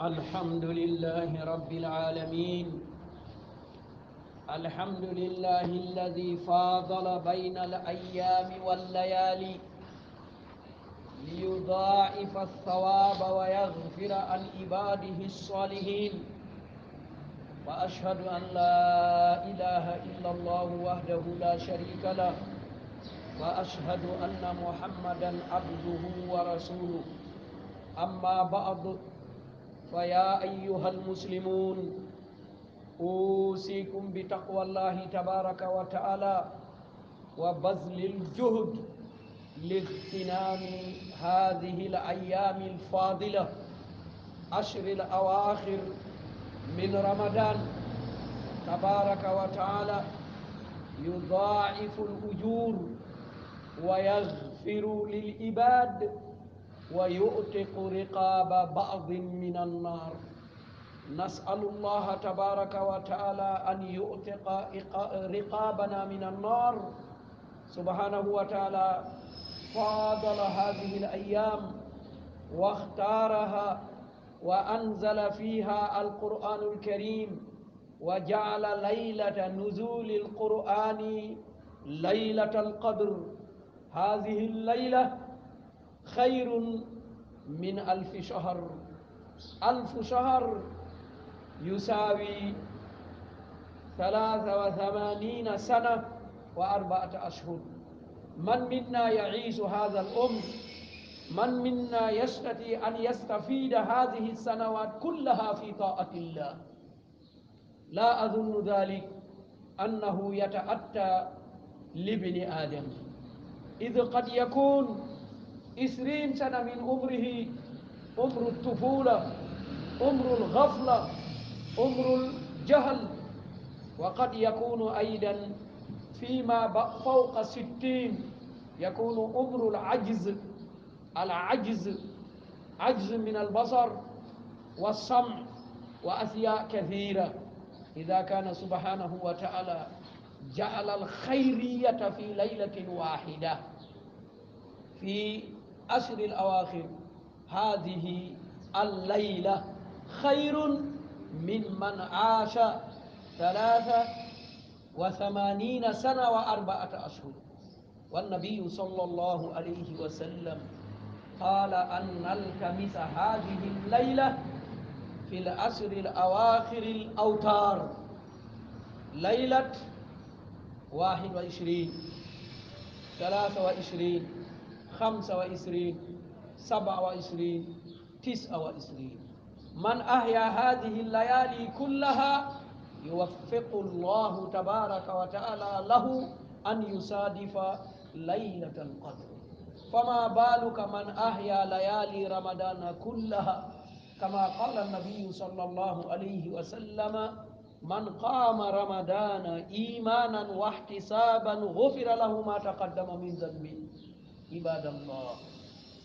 الحمد لله رب العالمين الحمد لله الذي فاضل بين الأيام والليالي ليضاعف الثواب ويغفر عن عباده الصالحين وأشهد أن لا إله إلا الله وحده لا شريك له وأشهد أن محمدا عبده ورسوله أما بعد فيا أيها المسلمون أوصيكم بتقوى الله تبارك وتعالى وبذل الجهد لاغتنام هذه الأيام الفاضلة أشر الأواخر من رمضان تبارك وتعالى يضاعف الأجور ويغفر للعباد ويؤتق رقاب بعض من النار نسأل الله تبارك وتعالى أن يؤتق رقابنا من النار سبحانه وتعالى فاضل هذه الأيام واختارها وأنزل فيها القرآن الكريم وجعل ليلة نزول القرآن ليلة القدر هذه الليلة خير من ألف شهر ألف شهر يساوي ثلاثة وثمانين سنة وأربعة أشهر من منا يعيش هذا الأم من منا يستطيع أن يستفيد هذه السنوات كلها في طاعة الله لا أظن ذلك أنه يتأتى لابن آدم إذ قد يكون 20 سنة من عمره عمر الطفولة عمر الغفلة عمر الجهل وقد يكون أيضا فيما فوق ستين يكون عمر العجز العجز عجز من البصر والسمع وأشياء كثيرة إذا كان سبحانه وتعالى جعل الخيرية في ليلة واحدة في العشر الأواخر هذه الليلة خير من من عاش ثلاثة وثمانين سنة وأربعة أشهر والنبي صلى الله عليه وسلم قال أن نلتمس هذه الليلة في العشر الأواخر الأوتار ليلة واحد وعشرين ثلاثة وعشرين خمسة وعشرين سبعة وعشرين تسعة وعشرين من أحيا هذه الليالي كلها يوفق الله تبارك وتعالى له أن يصادف ليلة القدر فما بالك من أحيا ليالي رمضان كلها كما قال النبي صلى الله عليه وسلم من قام رمضان إيمانا واحتسابا غفر له ما تقدم من ذنبه عباد الله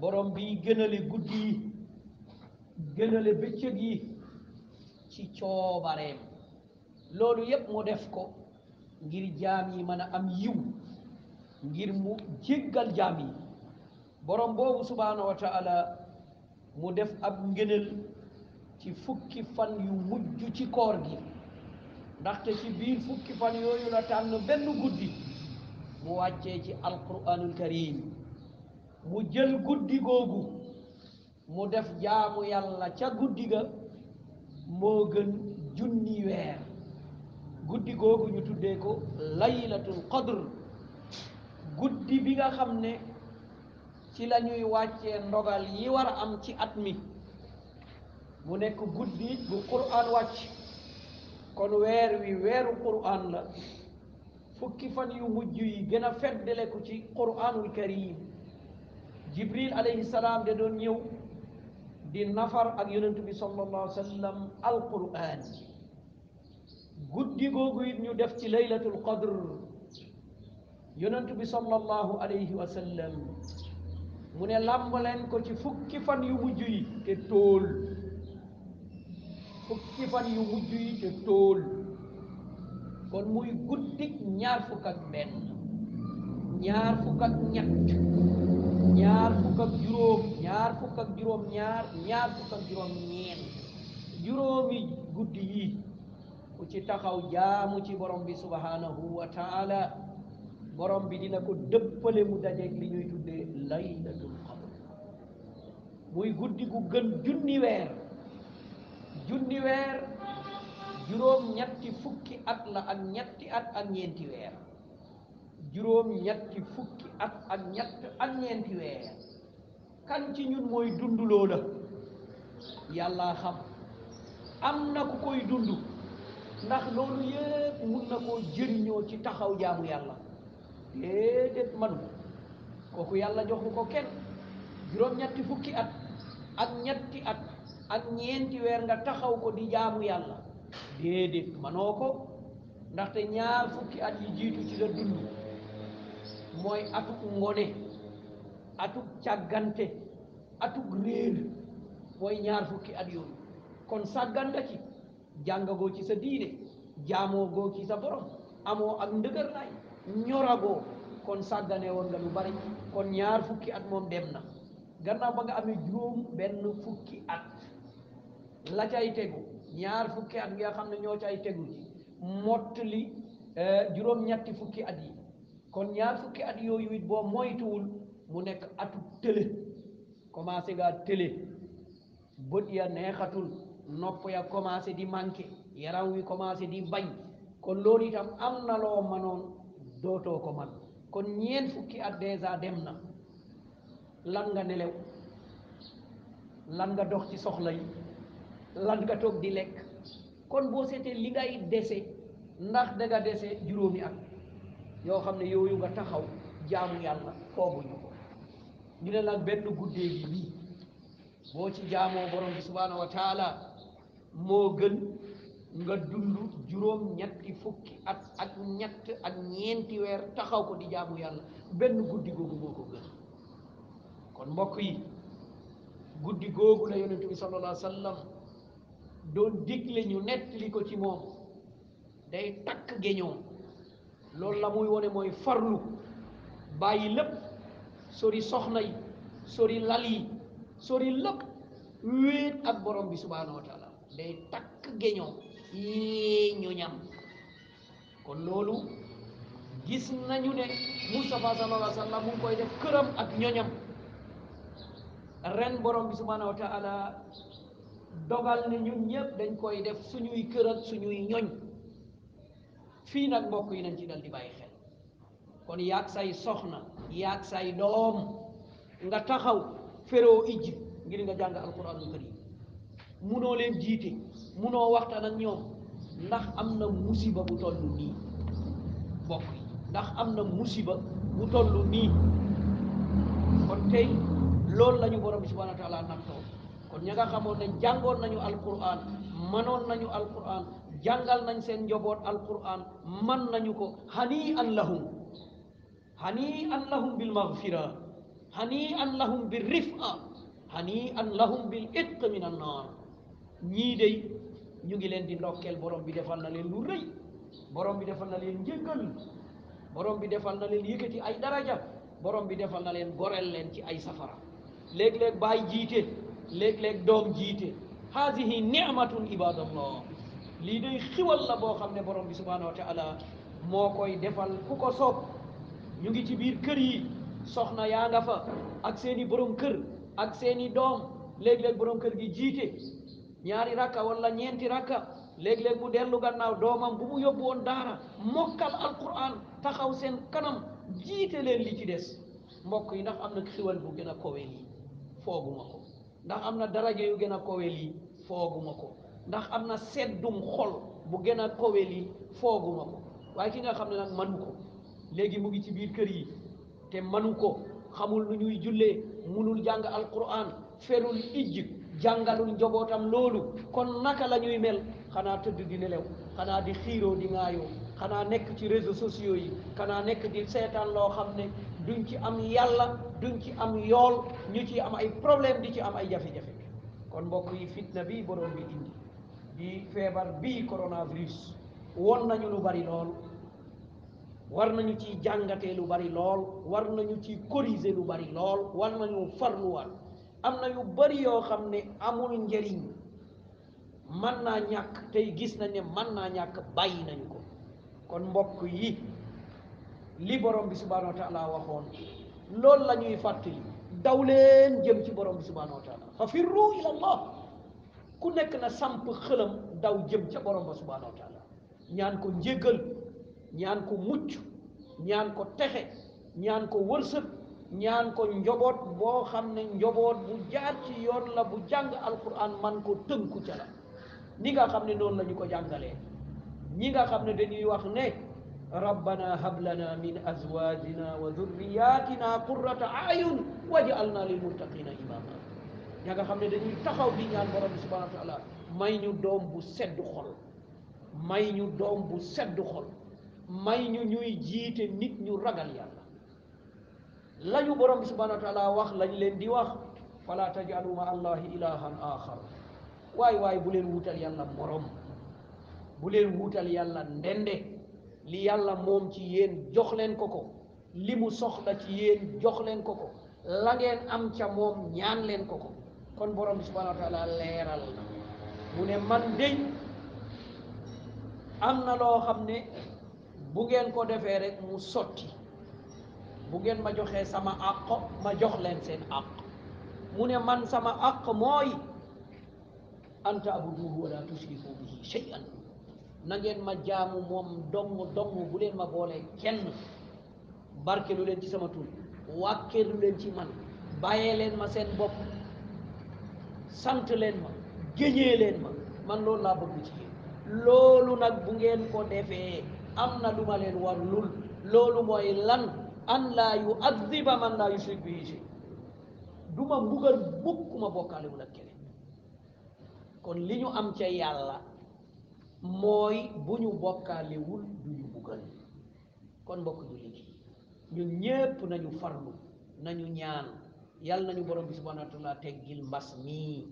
borom bi gënale guddi yi gënale bëccëg yi ci coobareem loolu yépp mu def ko ngir jaam yi mën a am yiw ngir mu jéggal jaam yi borom boobu subhaanahu wa mu def ab ngënal ci fukki fan yu mujj ci koor gi ndaxte ci biir fukki fan yooyu la tànn benn guddi mu wàccee ci alquranul karim mu jël guddi googu mu def jaamu yàlla ca guddi ga moo gën junni weer guddi googu ñu tuddee ko laylatul qadr guddi bi nga xam ne ci la ñuy wàccee ndogal yi war a am ci at mi mu nekk guddi bu quraan wàcc kon weer wi weeru quraan la fukki fan yu mujj yi gën a feddaleku ci quraanul karim jibril alayhi salaam da doon ñëw di nafar ak yonent bi sallallahu alayhi wa sallam alquraan guddi googu it ñu def ci laylatul qadr yonent bi sallallahu alayhi wa sallam mu ne làmb leen ko ci fukki fan yu mujj yi te tóol fukki fan yu mujj yi te tóol kon muy guddik ñaar fukk ak benn ñaar fukk ak ñett ñaar fukk ak juróom ñaar fukk ak juróom ñaar ñaar fukk ak juróom ñeent juróomi guddi yi ku ci taxaw jaamu ci borom bi subhanahu wa taala borom bi dina ko dëppale mu dajeeg li ñuy tuddee laylatul qadr muy guddi gu gën junni weer junni weer juróom ñetti fukki at la ak ñetti at ak ñeenti weer juróom ñetti fukki at ak ñett ak ñeenti weer kan ci ñun mooy dund loola yàllaa xam am na ku koy dund ndax loolu yépp mun na koo jëriñoo ci taxaw jaamu yàlla déedéet manu kooku yàlla joxu ko kenn juróom-ñetti fukki at ak ñetti at ak ñeenti weer nga taxaw ko di jaamu yàlla déedéet manoo ko ndaxte ñaar fukki at yi jiitu ci la dund mooy atuk ngone atug càggante atug réer mooy ñaar fukki at yooyu kon sàggan nga ci jàngagoo ci sa diine jaamoo goo ci sa borom amoo ak ndëgër lay ñoragoo kon sàggane woon nga lu bari kon ñaar fukki at moom dem na gannaaw ba nga amee juróom benn fukki at la cay tegu ñaar fukki at nga xam ne ñoo cay tegu ci mottali eh, juróom ñetti fukki at yi kon ñaar fukki at yooyu it boo moytuwul mu nekk atu tële commencé ngaa tële bët ya neexatul nopp ya commencé di manqué yaram wi commencé di bañ kon loolu itam am na loo manoon dootoo ko man kon ñeent fukki at dèjà dem na lan nga nelew lan nga dox ci soxla yi lan nga toog di lekk kon boo seetee li ngay dese ndax da nga dese juróomi at yoo xam ne yooyu nga taxaw jaamu yàlla fooguñu ko ñu ne nag benn guddee gi nii boo ci jaamoo borom bi subhaanahu wa taala moo gën nga dund juróom ñetti fukki at ak ñett ak ñeenti weer taxaw ko di jaamu yàlla benn guddi googu moo ko gën kon mbokk yi guddi googu la yonent bi sallallahu alayhi wa sallam doon digle ñu nettali ko ci moom day takk géñoom loolu la muy wone mooy farlu bàyyi lépp sori soxna yi sori lal yi sori lépp wéet ak borom bi subhaanahu wa taala day takk géñoom yee ñu ñam kon loolu gis nañu ne Moustapha sallallahu alayhi wa sallam mu ngi koy def këram ak ñoñam ren borom bi subhaanahu wa taala dogal ne ñun ñëpp dañ koy def suñuy kër ak suñuy ñoñ fii nag mbokk yi nañ ci dal di bàyyi xel kon yaag say soxna yaag say doom nga taxaw feroo ijj ngir nga jàng alquranul karim munoo leen jiite munoo waxtaan ak ñoom ndax am na musiba bu toll nii mbokk yi ndax am na musiba bu toll nii kon tey loolu la ñu borom bi subhanahu wa taala nattoo kon ña nga xamoon ne jàngoon nañu alquran manoon nañu alquran jàngal nañ seen njaboot alquran man nañu ko hani an lahum hani an lahum bil maghfira hani an lahum bil rifa hani an lahum bil itq min an naar ñii day ñu ngi leen di ndokkeel borom bi defal na leen lu rëy borom bi defal na leen njëggal borom bi defal na leen yëkkati ay daraja borom bi defal na leen goreel leen ci ay safara léeg-léeg baay jiite léeg-léeg doom jiite haadihi nicmatun ibadallah lii day xiwal la boo xam ne borom bi subhanahu wa taala moo koy defal ku ko soob ñu ngi ci biir kër yi soxna yaa nga fa ak seeni borom kër ak seeni doom léeg-léeg borom kër gi jiite ñaari rakka wala ñeenti rakka léeg-léeg mu dellu gannaaw doomam bu mu yóbbu woon daara mokkal alquran taxaw seen kanam jiite leen li ci des mbokk yi ndax am na xiwal bu gën a kowe lii fooguma ko ndax am na daraja yu gën a kowe lii fooguma ko ndax am na seddum xol bu gën a kowe lii fooguma ko waaye ki nga xam ne nag manu ko léegi mu ngi ci biir kër yi te manu ko xamul nu ñuy jullee munul jàng alquran ferul ijj jàngalul njobootam loolu kon naka la ñuy mel xanaa tëdd di nelew xanaa di xiiroo di ŋaayoo xanaa nekk ci réseaux sociaux yi xanaa nekk di seetaan loo xam ne duñ ci am yàlla duñ ci am yool ñu ci am ay problème di ci am ay jafe-jafe kon mbokk yi fitna bi borom bi indi di feebar bii coronavirus won nañu lu bari lool war nañu ci jàngatee lu bari lool war nañu ci corriger lu bari lool war nañu farluwaat am na yu bari yoo xam ne amul njëriñ mën naa ñàkk tey gis nañ ne mën naa ñàkk bàyyi nañu ko kon mbokk yi li borom bi subhanahu wa taala waxoon loolu la ñuy fàttali daw leen jëm ci borom bi subhanahu wa taala fa firru ila allah ku nekk na samp xëlam daw jëm ca borom ba subhanahu wa taala ñaan ko njéggal ñaan ko mucc ñaan ko texe ñaan ko wërsëg ñaan ko njoboot boo xam ne njoboot bu jaar ci yoon la bu jàng alquran man ko tënku ca la ni nga xam ne noonu lañu ko jàngalee ñi nga xam ne dañuy wax ne rabbana hab lana min azwajina wa dhurriyatina qurrata ayun waj'alna lil muttaqina imama ña nga xam ne dañuy taxaw di ñaan borom bi subhanahu wa taala may ñu doom bu sedd xol may ñu doom bu sedd xol may ñu ñuy jiite nit ñu ragal yàlla lañu borom bi subhanahu wa wax lañ leen di wax fala tajalu ma allahi ilahan axar waay waay bu leen wutal yàlla morom bu leen wutal yàlla ndende li yàlla moom ci yéen jox leen ko ko li mu soxla ci yéen jox leen ko ko la ngeen am ca moom ñaan leen ko ko kon borom bi subhanahu wa taala leeral na mu ne man dey am na loo xam ne bu ngeen ko defee rek mu sotti bu ngeen ma joxee sama àq ma jox leen seen àq mu ne man sama àq mooy an taabuduhu wala tushriku bihi shay'an na ngeen ma jaamu moom dong dong bu leen ma boole kenn barke lu leen ci sama tur wàkke lu leen ci man bàyyee leen ma seen bopp sant leen ma géñee leen ma man loolu laa bëgg ci yéen loolu nag bu ngeen ko defee am na lu ma leen war lul loolu mooy lan an laa yu addiba man laa yushrik bihi shay du ma mbugal mukk ku ma bokkaalewul ak keneen kon li ñu am ca yàlla mooy bu ñu bokkaalewul du ñu mbugal kon mbokk jullit yi ñun ñépp nañu farlu nañu ñaan yàlla nañu borom bi subhanahu wa taala teggil mbas mii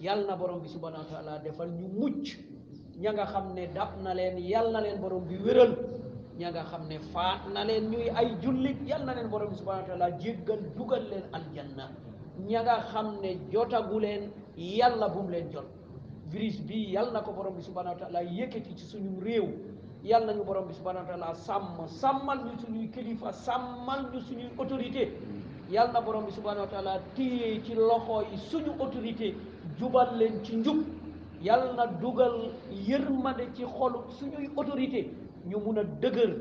yàlla na borom bi subhanahu wa taala defal ñu mucc ña nga xam ne dab na leen yàlla na leen borom bi wéral ña nga xam ne faat na leen ñuy ay jullit yàlla na leen borom bi subhanahu wa taala jéggal dugal leen aljanna ña nga xam ne jotagu leen yàlla bu mu leen jot virus bi yàlla na ko borom bi subhanahu wa taala yëkkati ci suñu réew yàlla nañu borom bi subhanahu wa taala sàmm sàmmal ñu suñuy kilifa sàmmal ñu suñuy autorité yàlla na borom bi subhanahu wa taala téye ci loxo yi suñu autorité jubal leen ci njub yàlla na dugal yërmande ci xolu suñuy autorité ñu mun a dëgër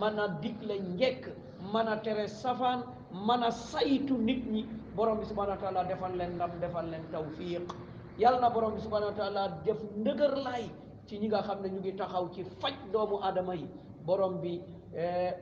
mën a digle njekk mën a tere safaan mën a saytu nit ñi borom bi subhanahu wa taala defal leen ndam defal leen tawfiq yàlla na borom bi subhanahu wa taala def ndëgër laay ci ñi nga xam ne ñu ngi taxaw ci faj doomu aadama yi borom bi eh,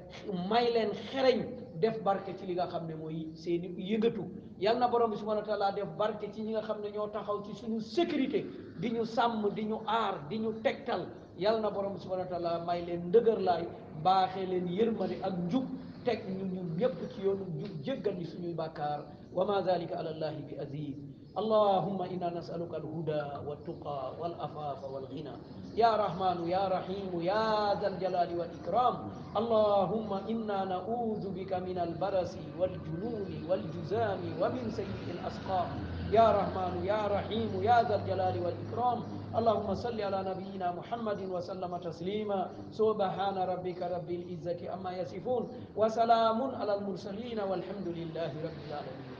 may leen xereñ def barke ci li nga xam ne mooy seeni yëngatu yal na borom bi subhanahu wa taala def barke ci ñi nga xam ne ñoo taxaw ci suñu sécurité di ñu sàmm di ñu aar di ñu tegtal yal na borom bi subhanahu wa taala may leen ndëgër laay baaxee leen yërmande ak njub teg ñu ñun ñëpp ci yoonu njub jéggal ñu suñuy bàkkaar wa ma zalika ala bi aziz اللهم إنا نسألك الهدى والتقى والأفاف والغنى يا رحمن يا رحيم يا ذا الجلال والإكرام اللهم إنا نعوذ بك من البرس والجنون والجزام ومن سيء الأسقام يا رحمن يا رحيم يا ذا الجلال والإكرام اللهم صل على نبينا محمد وسلم تسليما سبحان ربك رب العزة أما يصفون وسلام على المرسلين والحمد لله رب العالمين